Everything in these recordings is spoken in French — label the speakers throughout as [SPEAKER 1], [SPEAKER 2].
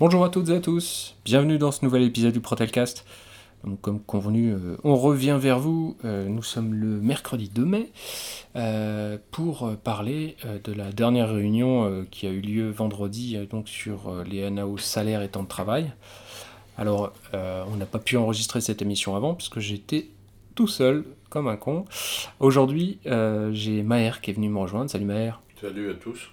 [SPEAKER 1] Bonjour à toutes et à tous, bienvenue dans ce nouvel épisode du Protelcast. Comme convenu, euh, on revient vers vous. euh, nous sommes le mercredi 2 mai euh, pour parler de la dernière réunion qui a eu lieu vendredi donc sur les NAO salaire et temps de travail. Alors, on n'a pas pu enregistrer cette émission avant puisque j'étais tout seul comme un con. Aujourd'hui, j'ai Maher qui est venu me rejoindre. Salut Maher.
[SPEAKER 2] Salut à tous.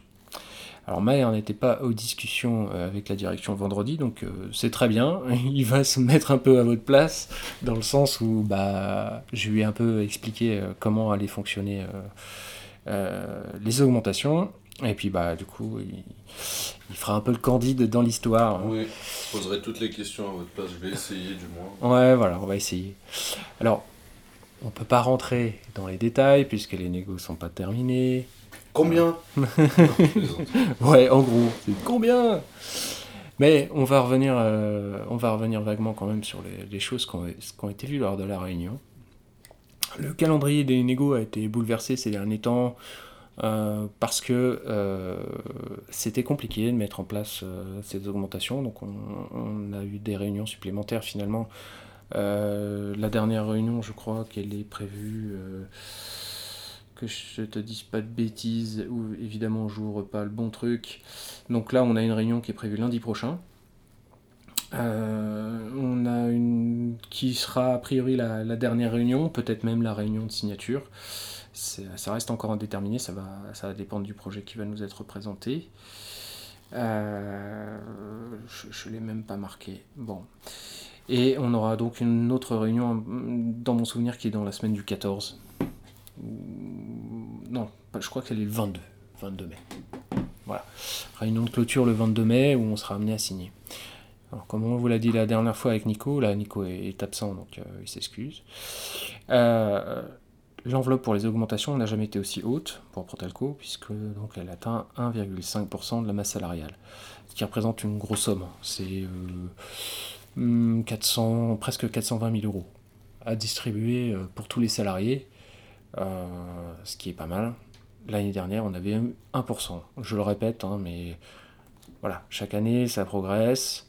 [SPEAKER 1] Alors Maher n'était pas aux discussions euh, avec la direction vendredi, donc euh, c'est très bien. Il va se mettre un peu à votre place, dans le sens où bah, je lui ai un peu expliqué euh, comment allaient fonctionner euh, les augmentations. Et puis bah du coup, il, il fera un peu le candide dans l'histoire.
[SPEAKER 2] Oui, je poserai toutes les questions à votre place, je vais essayer du moins.
[SPEAKER 1] Ouais, voilà, on va essayer. Alors, on peut pas rentrer dans les détails puisque les négos sont pas terminés.
[SPEAKER 2] Combien Non.
[SPEAKER 1] Ouais, en gros, c'est combien Mais on va revenir, euh, on va revenir vaguement quand même sur les, les choses qui ont, été vues lors de la réunion. Le calendrier des négos a été bouleversé ces derniers temps euh, parce que euh, c'était compliqué de mettre en place ces augmentations. Donc on, on a eu des réunions supplémentaires finalement. La dernière réunion, je crois qu'elle est prévue. Que je te dise pas de bêtises, ou évidemment j'ouvre pas le bon truc. Donc là, on a une réunion qui est prévue lundi prochain. Euh, on a une qui sera a priori la, dernière réunion, peut-être même la réunion de signature. Ça reste encore indéterminé, ça va, ça va dépendre du projet qui va nous être présenté. Euh, je ne l'ai même pas marqué. Bon. Et on aura donc une autre réunion, dans mon souvenir, qui est dans la semaine du 14. Non, je crois qu'elle est le 22, 22 mai. Voilà. Réunion de clôture le 22 mai où on sera amené à signer. Alors, comme on vous l'a dit la dernière fois avec Nico, là Nico est, absent donc euh, il s'excuse. Euh, L'enveloppe pour les augmentations n'a jamais été aussi haute pour Protelco puisque donc elle atteint 1,5% de la masse salariale, ce qui représente une grosse somme. C'est euh, hmm, 400, presque 420 000 euros à distribuer pour tous les salariés, ce qui est pas mal. L'année dernière, on avait 1%. Je le répète, hein, mais voilà, chaque année, ça progresse.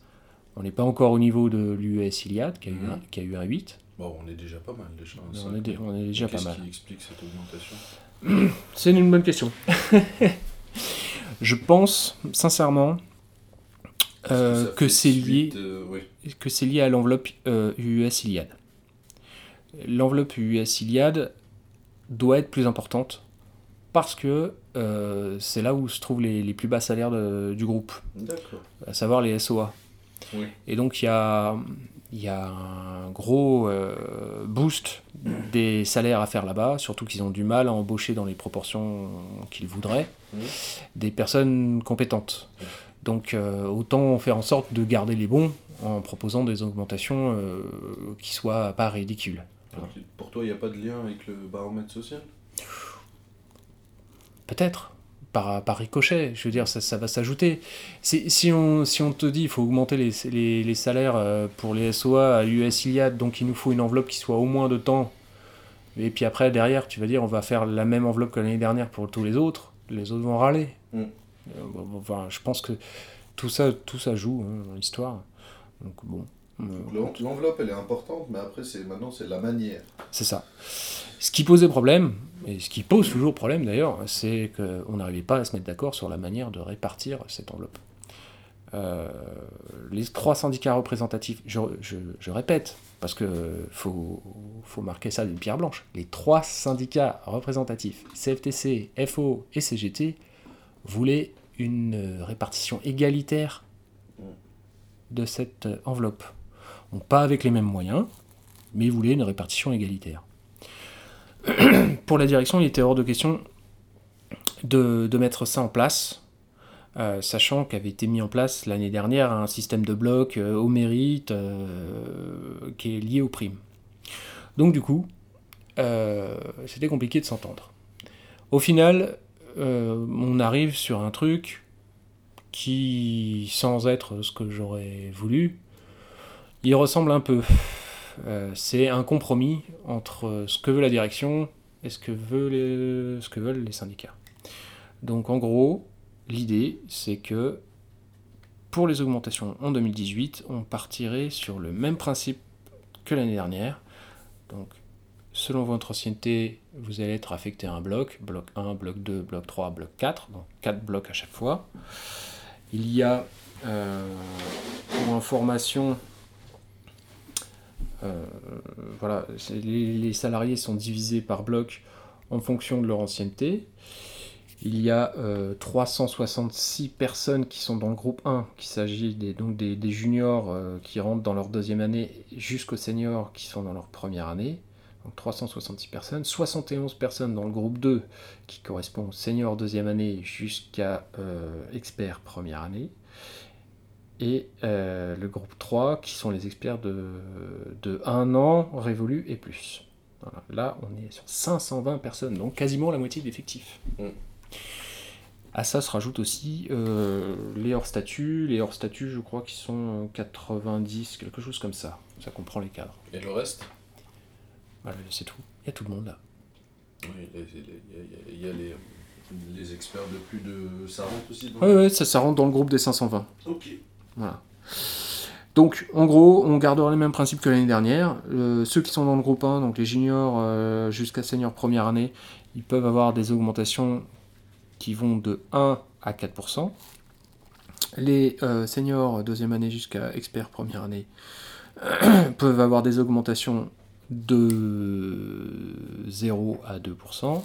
[SPEAKER 1] On n'est pas encore au niveau de l'US Iliad, qui a, eu
[SPEAKER 2] Mhm.
[SPEAKER 1] un, qui a eu un 8.
[SPEAKER 2] Bon, on est déjà pas mal déjà. Ça.
[SPEAKER 1] on est dé- on est déjà pas mal.
[SPEAKER 2] Qu'est-ce qui explique cette augmentation?
[SPEAKER 1] C'est une bonne question. Je pense, sincèrement, euh,
[SPEAKER 2] Ça
[SPEAKER 1] que c'est lié,
[SPEAKER 2] suite, euh, oui.
[SPEAKER 1] que c'est lié à l'enveloppe euh, US Iliad. L'enveloppe US Iliad doit être plus importante parce que euh, c'est là où se trouvent les, les plus bas salaires de- du groupe, à savoir les SOA.
[SPEAKER 2] Oui.
[SPEAKER 1] Et donc il y a, il y a un gros euh, boost des salaires à faire là-bas, surtout qu'ils ont du mal à embaucher dans les proportions qu'ils voudraient des personnes compétentes. Donc euh, autant faire en sorte de garder les bons en proposant des augmentations qui soient pas ridicules.
[SPEAKER 2] Pour toi, il n'y a pas de lien avec le baromètre social?
[SPEAKER 1] Peut-être. Par, par ricochet, je veux dire, ça, ça va s'ajouter. Si, si, on, si on te dit il faut augmenter les, les, les salaires euh, pour les SOA à l'US Iliad, donc il nous faut une enveloppe qui soit au moins de temps, et puis après, derrière, tu vas dire on va faire la même enveloppe que l'année dernière pour tous les autres, les autres vont râler.
[SPEAKER 2] Mm.
[SPEAKER 1] Euh, enfin, je pense que tout ça, tout ça joue hein, dans l'histoire. Donc bon.
[SPEAKER 2] Donc, L'enveloppe, elle est importante, mais après, c'est maintenant, c'est la manière.
[SPEAKER 1] C'est ça. Ce qui posait problème, et ce qui pose toujours problème d'ailleurs, c'est qu'on n'arrivait pas à se mettre d'accord sur la manière de répartir cette enveloppe. Euh, les trois syndicats représentatifs, je, je- je répète, parce que faut, faut marquer ça d'une pierre blanche, les trois syndicats représentatifs, CFTC, FO et CGT, voulaient une répartition égalitaire de cette enveloppe. Donc pas avec les mêmes moyens, mais ils voulaient une répartition égalitaire. Pour la direction, il était hors de question de, mettre ça en place, euh, sachant qu'avait été mis en place l'année dernière un système de blocs euh, au mérite euh, qui est lié aux primes. Donc du coup, c'était compliqué de s'entendre. Au final, on arrive sur un truc qui, sans être ce que j'aurais voulu, il ressemble un peu. Euh, c'est un compromis entre ce que veut la direction et ce que, veut ce que veulent les syndicats. Donc en gros, l'idée c'est que pour les augmentations en 2018, on partirait sur le même principe que l'année dernière. Donc, selon votre ancienneté, vous allez être affecté à un bloc, bloc 1, bloc 2, bloc 3, bloc 4, donc 4 blocs à chaque fois. Il y a, euh, pour information, voilà, les, salariés sont divisés par bloc en fonction de leur ancienneté. Il y a 366 euh, personnes qui sont dans le groupe 1, qu'il s'agit des, juniors euh, qui rentrent dans leur deuxième année jusqu'aux seniors qui sont dans leur première année. Donc 366 personnes. 71 personnes dans le groupe 2 qui correspond aux seniors deuxième année jusqu'à euh, experts première année. Et le groupe 3 qui sont les experts de, de 1 an révolu et plus. Là, on est sur 520 personnes, donc quasiment la moitié de l'effectif. Mm. À ça se rajoute aussi euh, les hors-statuts. Les hors-statuts, je crois qu'ils sont 90, quelque chose comme ça. Ça comprend les cadres.
[SPEAKER 2] Et le reste?
[SPEAKER 1] C'est tout. Il y a tout le monde là.
[SPEAKER 2] Oui, il y a, les, experts de plus de. Ça rentre aussi
[SPEAKER 1] Oui, ouais, ça, ça rentre dans le groupe des 520.
[SPEAKER 2] Ok.
[SPEAKER 1] Voilà. Donc, en gros, on gardera les mêmes principes que l'année dernière. Euh, ceux qui sont dans le groupe 1, donc les juniors euh, jusqu'à senior première année, ils peuvent avoir des augmentations qui vont de 1 à 4%. Les euh, seniors deuxième année jusqu'à expert première année peuvent avoir des augmentations de 0 à 2%.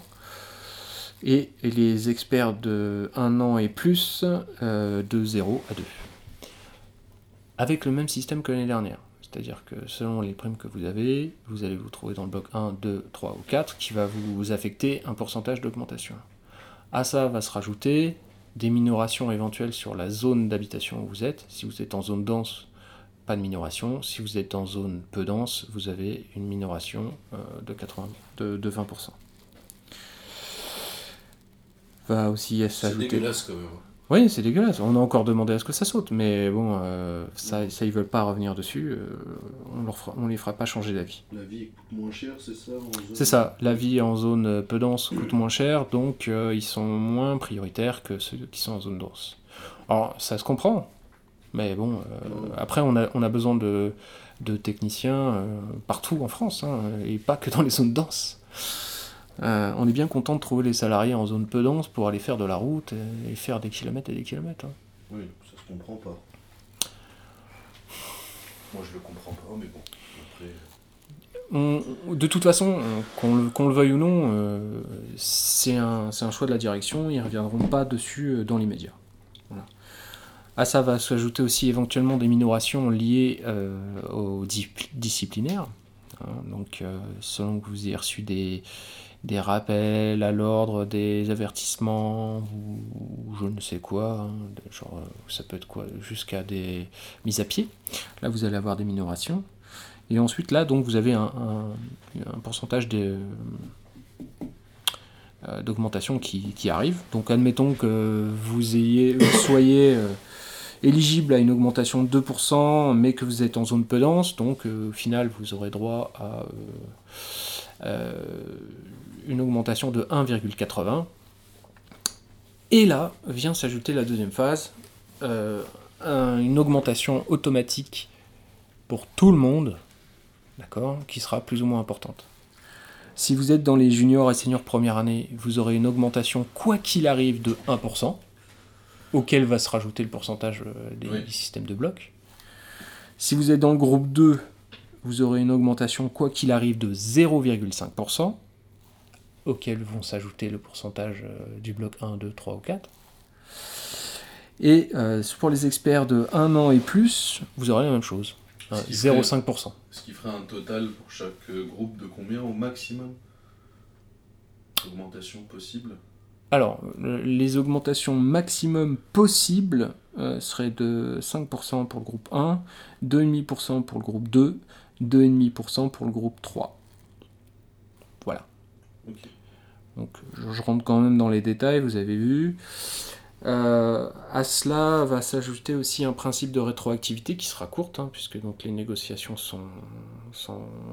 [SPEAKER 1] Et les experts de 1 an et plus de 0 à 2. Avec le même système que l'année dernière. C'est-à-dire que selon les primes que vous avez, vous allez vous trouver dans le bloc 1, 2, 3 ou 4 qui va vous affecter un pourcentage d'augmentation. À ça va se rajouter des minorations éventuelles sur la zone d'habitation où vous êtes. Si vous êtes en zone dense, pas de minoration. Si vous êtes en zone peu dense, vous avez une minoration euh, de, 80, de, de 20%. Va aussi s'ajouter.
[SPEAKER 2] C'est dégueulasse quand même.
[SPEAKER 1] Oui, c'est dégueulasse. On a encore demandé à ce que ça saute, mais bon, euh, ça, ça, ils veulent pas revenir dessus. Euh, on leur on les fera pas changer d'avis.
[SPEAKER 2] La vie coûte moins cher, c'est ça
[SPEAKER 1] C'est ça. La vie en zone peu dense coûte moins cher, donc euh, ils sont moins prioritaires que ceux qui sont en zone dense. Alors, ça se comprend, mais bon, après, on a, on a besoin de, de techniciens partout en France, hein, et pas que dans les zones denses. Euh, on est bien content de trouver les salariés en zone peu dense pour aller faire de la route et, faire des kilomètres et des kilomètres. Hein.
[SPEAKER 2] Oui, ça se comprend pas. Moi je le comprends pas, mais bon.
[SPEAKER 1] de toute façon, qu'on le, veuille ou non, euh, c'est un, choix de la direction, ils ne reviendront pas dessus euh, dans l'immédiat. Voilà. À ça va s'ajouter aussi éventuellement des minorations liées aux disciplinaires. Hein. donc, selon que vous ayez reçu des, des rappels à l'ordre, des avertissements ou, je ne sais quoi, hein, genre euh, ça peut être quoi, jusqu'à des mises à pied. Là vous allez avoir des minorations. Et ensuite là donc vous avez un, pourcentage euh, d'augmentation qui, arrive. Donc admettons que vous ayez soyez euh, éligible à une augmentation de 2%, mais que vous êtes en zone peu dense, donc au final vous aurez droit à une augmentation de 1,80. Et là vient s'ajouter la deuxième phase, euh, une augmentation automatique pour tout le monde, d'accord, qui sera plus ou moins importante. Si vous êtes dans les juniors et seniors première année, vous aurez une augmentation quoi qu'il arrive de 1%, auquel va se rajouter le pourcentage euh, des, systèmes de blocs. Si vous êtes dans le groupe 2, vous aurez une augmentation quoi qu'il arrive de 0,5% auxquels vont s'ajouter le pourcentage euh, du bloc 1, 2, 3 ou 4. Et euh, pour les experts de 1 an et plus, vous aurez la même chose, 0,5%.
[SPEAKER 2] Ce qui ferait un total pour chaque euh, groupe de combien au maximum? Augmentation possible?
[SPEAKER 1] Alors, les augmentations maximum possibles seraient de 5% pour le groupe 1, 2,5% pour le groupe 2, 2,5% pour le groupe 3. Voilà. Donc je rentre quand même dans les détails, vous avez vu. Euh, à cela va s'ajouter aussi un principe de rétroactivité qui sera courte, hein, puisque donc les négociations sont,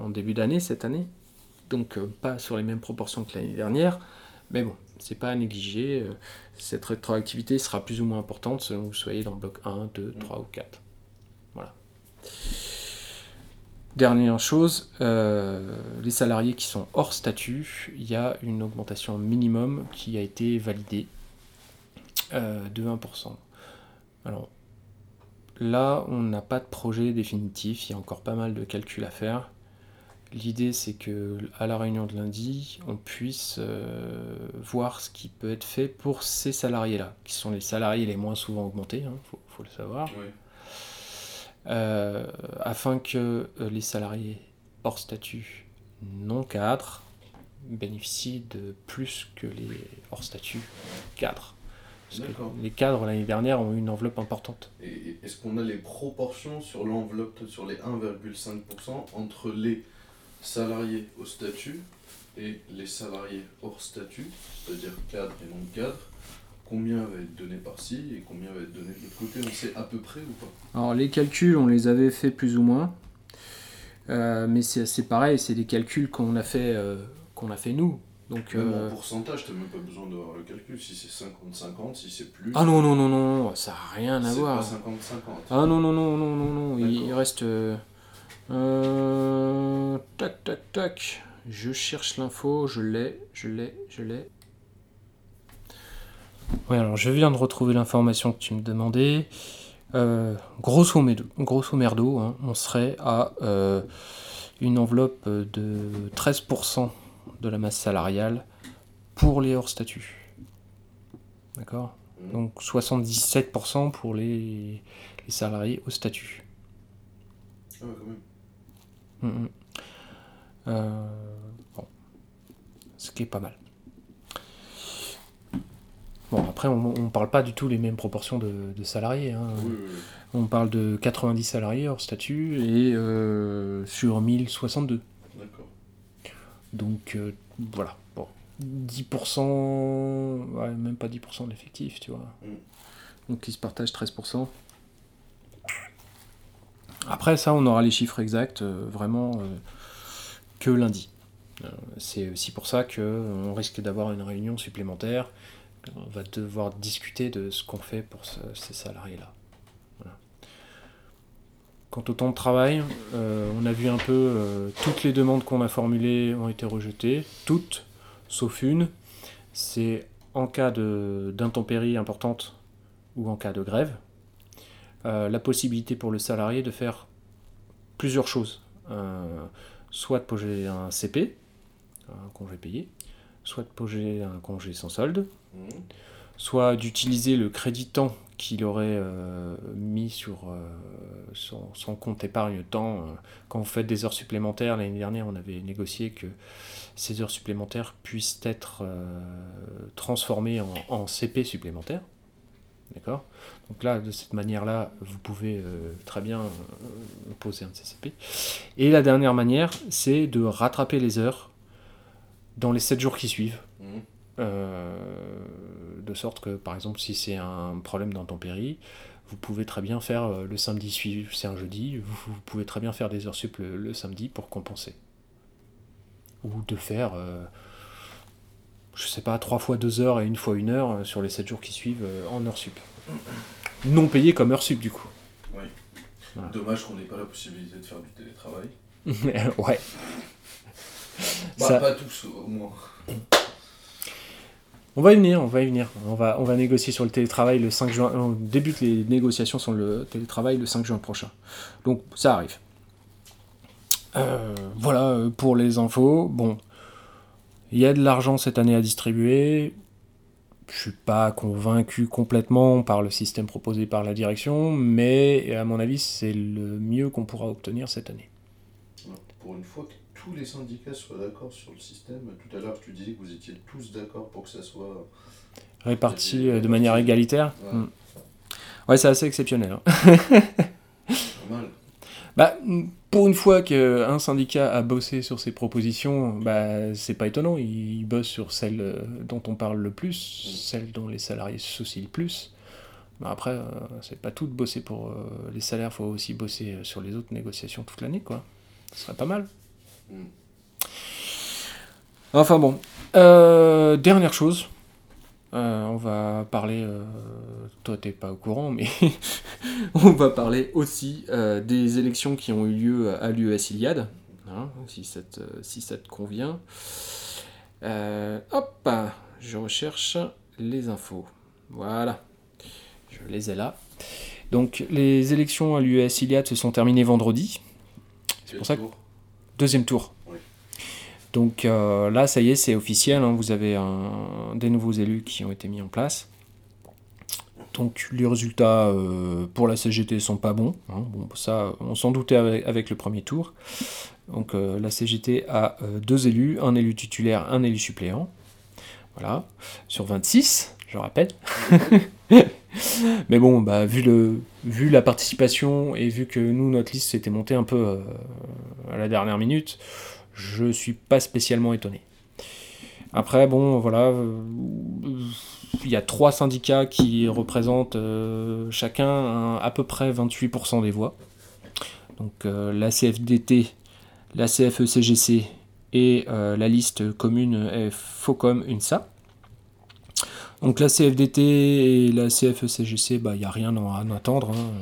[SPEAKER 1] en début d'année cette année, donc euh, pas sur les mêmes proportions que l'année dernière. Mais bon, c'est pas à négliger. Euh, Cette rétroactivité sera plus ou moins importante selon que vous soyez dans le bloc 1, 2, 3 ou 4. Voilà. Dernière chose, euh, les salariés qui sont hors statut, il y a une augmentation minimum qui a été validée euh, de 1%. Alors là, on n'a pas de projet définitif, il y a encore pas mal de calculs à faire. L'idée, c'est que à la réunion de lundi, on puisse euh, voir ce qui peut être fait pour ces salariés-là, qui sont les salariés les moins souvent augmentés, il hein, faut, le savoir. Euh, afin que euh, les salariés hors statut non cadres bénéficient de plus que les hors statut cadres. Parce que les cadres l'année dernière ont eu une enveloppe importante.
[SPEAKER 2] Et est-ce qu'on a les proportions sur l'enveloppe, sur les 1,5% entre les salariés au statut et les salariés hors statut, c'est-à-dire cadres et non cadres combien va être donné par-ci et combien va être donné de l'autre côté On sait à peu près ou pas
[SPEAKER 1] Alors les calculs, on les avait fait plus ou moins. Euh, mais c'est pareil, c'est des calculs qu'on a fait euh, qu'on a fait nous. Donc,
[SPEAKER 2] même euh... en pourcentage, tu n'as même pas besoin d'avoir le calcul. Si c'est 50-50, si c'est plus.
[SPEAKER 1] Ah non, non, non, non, ça n'a rien à voir.
[SPEAKER 2] C'est pas 50-50.
[SPEAKER 1] Ah non, non, non, non, non, non. Il, il, reste. Euh, tac, tac, tac. Je cherche l'info, je l'ai, je l'ai, je l'ai. Oui, alors je viens de retrouver l'information que tu me demandais. Euh, grosso, merdo, grosso merdo hein, on serait à euh, une enveloppe de 13% de la masse salariale pour les hors statut. D'accord Donc 77% pour les, les, salariés au statut.
[SPEAKER 2] Ah ouais, quand même.
[SPEAKER 1] Mmh, mmh. Euh, bon. Ce qui est pas mal. Bon, après, on ne parle pas du tout les mêmes proportions de, de salariés. Hein.
[SPEAKER 2] Oui, oui, oui.
[SPEAKER 1] On parle de 90 salariés hors statut et euh, sur 1062.
[SPEAKER 2] D'accord.
[SPEAKER 1] Donc, euh, voilà. Bon. 10%, ouais, même pas 10% de l'effectif, tu vois.
[SPEAKER 2] Mm.
[SPEAKER 1] Donc, ils se partagent 13%. Après, ça, on aura les chiffres exacts euh, vraiment que lundi. C'est aussi pour ça qu'on risque d'avoir une réunion supplémentaire on va devoir discuter de ce qu'on fait pour ce, ces salariés-là. Quant au temps de travail, euh, on a vu un peu euh, toutes les demandes qu'on a formulées ont été rejetées, toutes, sauf une. C'est en cas d'intempérie importante ou en cas de grève, euh, la possibilité pour le salarié de faire plusieurs choses. soit de poser un CP, un congé payé, soit de poser un congé sans solde,
[SPEAKER 2] Mmh.
[SPEAKER 1] soit d'utiliser le crédit temps qu'il aurait euh, mis sur euh, son, son, compte épargne temps. Euh, quand vous faites des heures supplémentaires, l'année dernière, on avait négocié que ces heures supplémentaires puissent être euh, transformées en, en, CP supplémentaires. D'accord? Donc là, de cette manière-là, vous pouvez très bien poser un CCP. Et la dernière manière, c'est de rattraper les heures dans les 7 jours qui suivent.
[SPEAKER 2] Mmh.
[SPEAKER 1] Euh, de sorte que, par exemple, si c'est un problème d'intempérie, vous pouvez très bien faire euh, le samedi suivant, c'est un jeudi, vous, vous, pouvez très bien faire des heures sup le, le, samedi pour compenser. Ou de faire, euh, je sais pas, trois fois deux heures et une fois une heure sur les sept jours qui suivent euh, en heures sup. Non payé comme heure sup, du coup.
[SPEAKER 2] Oui. Voilà. Dommage qu'on n'ait pas la possibilité de faire du télétravail.
[SPEAKER 1] ouais.
[SPEAKER 2] Bah, Ça... Pas tous, au moins.
[SPEAKER 1] On va y venir, on va y venir. On va, on va négocier sur le télétravail le 5 juin. On débute les négociations sur le télétravail le 5 juin prochain. Donc ça arrive. Euh, voilà pour les infos. Bon, il y a de l'argent cette année à distribuer. Je suis pas convaincu complètement par le système proposé par la direction, mais à mon avis, c'est le mieux qu'on pourra obtenir cette année.
[SPEAKER 2] Pour une fois que tous les syndicats soient d'accord sur le système. Tout à l'heure, tu disais que vous étiez tous d'accord pour que ça soit
[SPEAKER 1] réparti de manière égalitaire.
[SPEAKER 2] Ouais,
[SPEAKER 1] mm. ouais c'est assez exceptionnel. Hein.
[SPEAKER 2] mal.
[SPEAKER 1] Bah, pour une fois qu'un syndicat a bossé sur ses propositions, bah, c'est pas étonnant. Il bosse sur celles dont on parle le plus,
[SPEAKER 2] Mm.
[SPEAKER 1] celles dont les salariés s'associent le plus. Bah après, euh, c'est pas tout de bosser pour euh, les salaires, faut aussi bosser sur les autres négociations toute l'année, quoi. Ce serait pas mal.
[SPEAKER 2] Mm.
[SPEAKER 1] Enfin bon. Euh, dernière chose, Euh, on va parler, euh, toi t'es pas au courant, mais on va parler aussi des élections qui ont eu lieu à l'US Iliade, hein, si, ça te, si ça convient. Hop, je recherche les infos. Voilà, je les ai là. Donc les élections à l'US Iliade se sont terminées vendredi,
[SPEAKER 2] C'est
[SPEAKER 1] pour ça que- deuxième tour.
[SPEAKER 2] Oui.
[SPEAKER 1] Donc euh, là, ça y est, c'est officiel. hein, vous avez un- des nouveaux élus qui ont été mis en place. Donc les résultats euh, pour la CGT sont pas bons. hein. Bon, ça, on s'en doutait avec, avec le premier tour. Donc euh, la CGT a deux élus, un élu titulaire, un élu suppléant. Voilà, sur 26, je rappelle. Mais bon, bah, vu, la participation et vu que nous, notre liste s'était montée un peu euh, à la dernière minute, je suis pas spécialement étonné. Après, bon, voilà, euh, il y a trois syndicats qui représentent euh, chacun un- à peu près 28% des voix. Donc la CFDT, la CFE-CGC et euh, la liste commune est FOCOM UNSA. Donc la CFDT et la CFE-CGC, bah, il n'y a rien à en attendre. hein,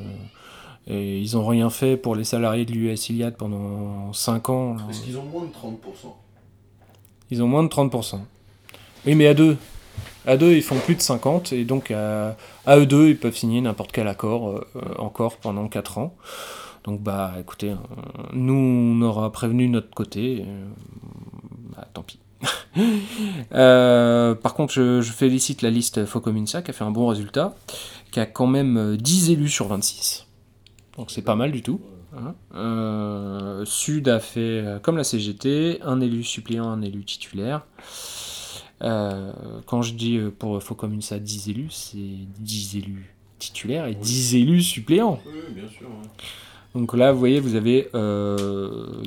[SPEAKER 1] euh, Et ils n'ont rien fait pour les salariés de l'US Iliad pendant 5 ans.
[SPEAKER 2] Est-ce qu'ils ont moins de 30%
[SPEAKER 1] Ils ont moins de 30%. Oui, mais à deux. À deux, ils font plus de 50, et donc à, à eux deux, ils peuvent signer n'importe quel accord euh, encore pendant 4 ans. Donc, bah, écoutez, euh, nous, on aura prévenu notre côté. euh, bah, tant pis. Euh, par contre, je, je félicite la liste Focominsa qui a fait un bon résultat, qui a quand même euh, 10 élus sur 26. Donc, c'est pas mal du tout. Hein. Euh, Sud a fait euh, comme la CGT, un élu suppléant, un élu titulaire. Euh, quand je dis euh, pour Focom ça 10 élus, c'est 10 élus titulaires et 10 élus suppléants.
[SPEAKER 2] Oui, bien sûr.
[SPEAKER 1] Donc là, vous voyez, vous avez euh,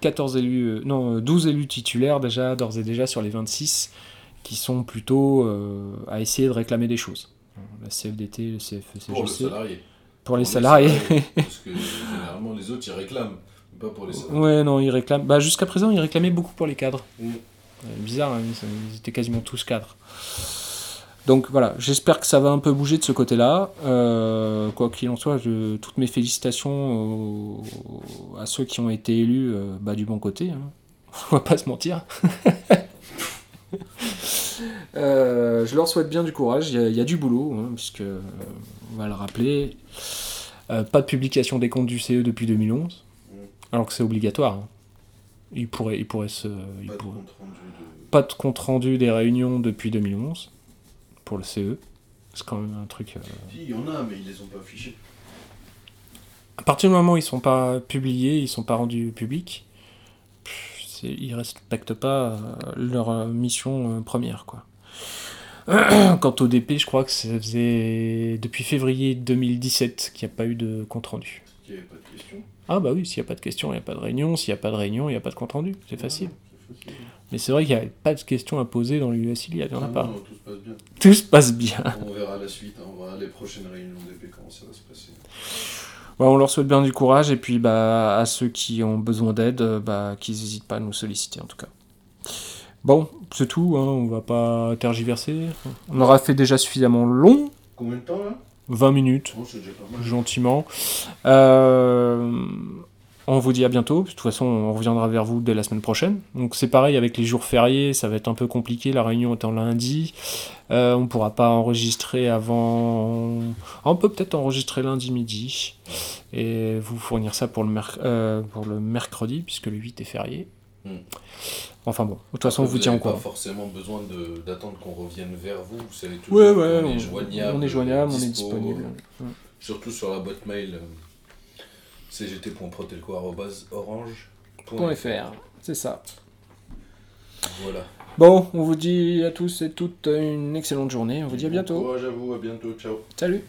[SPEAKER 1] 14 élus, euh, non, euh, 12 élus titulaires déjà, d'ores et déjà sur les 26, qui sont plutôt euh, à essayer de réclamer des choses. La CFDT, le CFE-CGC.
[SPEAKER 2] Pour le salarié.
[SPEAKER 1] Pour les salariés.
[SPEAKER 2] Parce que généralement, les autres, ils réclament. mais Pas pour les salariés.
[SPEAKER 1] Ouais, non, ils réclament. Bah, jusqu'à présent, ils réclamaient beaucoup pour les cadres.
[SPEAKER 2] Mm.
[SPEAKER 1] Euh, bizarre, hein, ils étaient quasiment tous cadres. Donc voilà, j'espère que ça va un peu bouger de ce côté-là. Euh, quoi qu'il en soit, je- toutes mes félicitations aux- à ceux qui ont été élus euh, bah, du bon côté. Hein. On va pas se mentir. Euh, je leur souhaite bien du courage, il y a, il y a du boulot, hein, puisque, on va le rappeler, pas de publication des comptes du CE depuis 2011, alors que c'est obligatoire. hein. Se...
[SPEAKER 2] Pas de.
[SPEAKER 1] pas de compte rendu des réunions depuis 2011 pour le CE. C'est quand même un truc. euh,
[SPEAKER 2] Si, il y en a, mais ils les ont pas affichés.
[SPEAKER 1] À partir du moment où ils sont pas publiés, ils sont pas rendus publics, pff, ils respectent pas euh, leur euh, mission première, quoi. Quant au DP, je crois que ça faisait depuis février 2017 qu'il n'y a pas eu de compte rendu.
[SPEAKER 2] Il n'y avait pas de question.
[SPEAKER 1] Ah bah oui, s'il n'y a pas de question, il n'y a pas de réunion. S'il n'y a pas de réunion, il n'y a pas de compte rendu. C'est facile.
[SPEAKER 2] Ouais, c'est facile.
[SPEAKER 1] Mais c'est vrai qu'il n'y a pas de questions à poser dans l'US il n'y en a pas.
[SPEAKER 2] non, tout se passe bien.
[SPEAKER 1] Tout se passe bien.
[SPEAKER 2] On verra la suite, hein, on verra les prochaines réunions d'épée, comment ça va se passer.
[SPEAKER 1] Ouais, on leur souhaite bien du courage et puis bah, à ceux qui ont besoin d'aide, euh, bah, qu'ils n'hésitent pas à nous solliciter en tout cas. Bon, c'est tout, hein, on va pas tergiverser. On aura fait déjà suffisamment long,
[SPEAKER 2] Combien de temps là?
[SPEAKER 1] 20 minutes,
[SPEAKER 2] Oh, c'est déjà pas mal.
[SPEAKER 1] gentiment. Euh, on vous dit à bientôt, de toute façon on reviendra vers vous dès la semaine prochaine. Donc c'est pareil avec les jours fériés, ça va être un peu compliqué, la réunion est en lundi. Euh, on pourra pas enregistrer avant... On peut peut-être enregistrer lundi midi et vous fournir ça pour le, merc- euh, pour le mercredi, puisque le 8 est férié.
[SPEAKER 2] Hmm.
[SPEAKER 1] Enfin bon, de toute façon on vous
[SPEAKER 2] vous
[SPEAKER 1] tient au
[SPEAKER 2] n'avez pas
[SPEAKER 1] courant.
[SPEAKER 2] forcément besoin d'attendre qu'on revienne vers vous. Vous savez toujours
[SPEAKER 1] Ouais, on,
[SPEAKER 2] est joignable.
[SPEAKER 1] on est joignable, on est
[SPEAKER 2] dispo,
[SPEAKER 1] disponible.
[SPEAKER 2] euh, Surtout sur la boîte mail cgt.protelco.orange.fr.
[SPEAKER 1] Point .fr, c'est ça.
[SPEAKER 2] Voilà.
[SPEAKER 1] Bon, on vous dit à tous et toutes une excellente journée, on vous dit à
[SPEAKER 2] Bon
[SPEAKER 1] bientôt.
[SPEAKER 2] Courage à vous, à bientôt, ciao.
[SPEAKER 1] Salut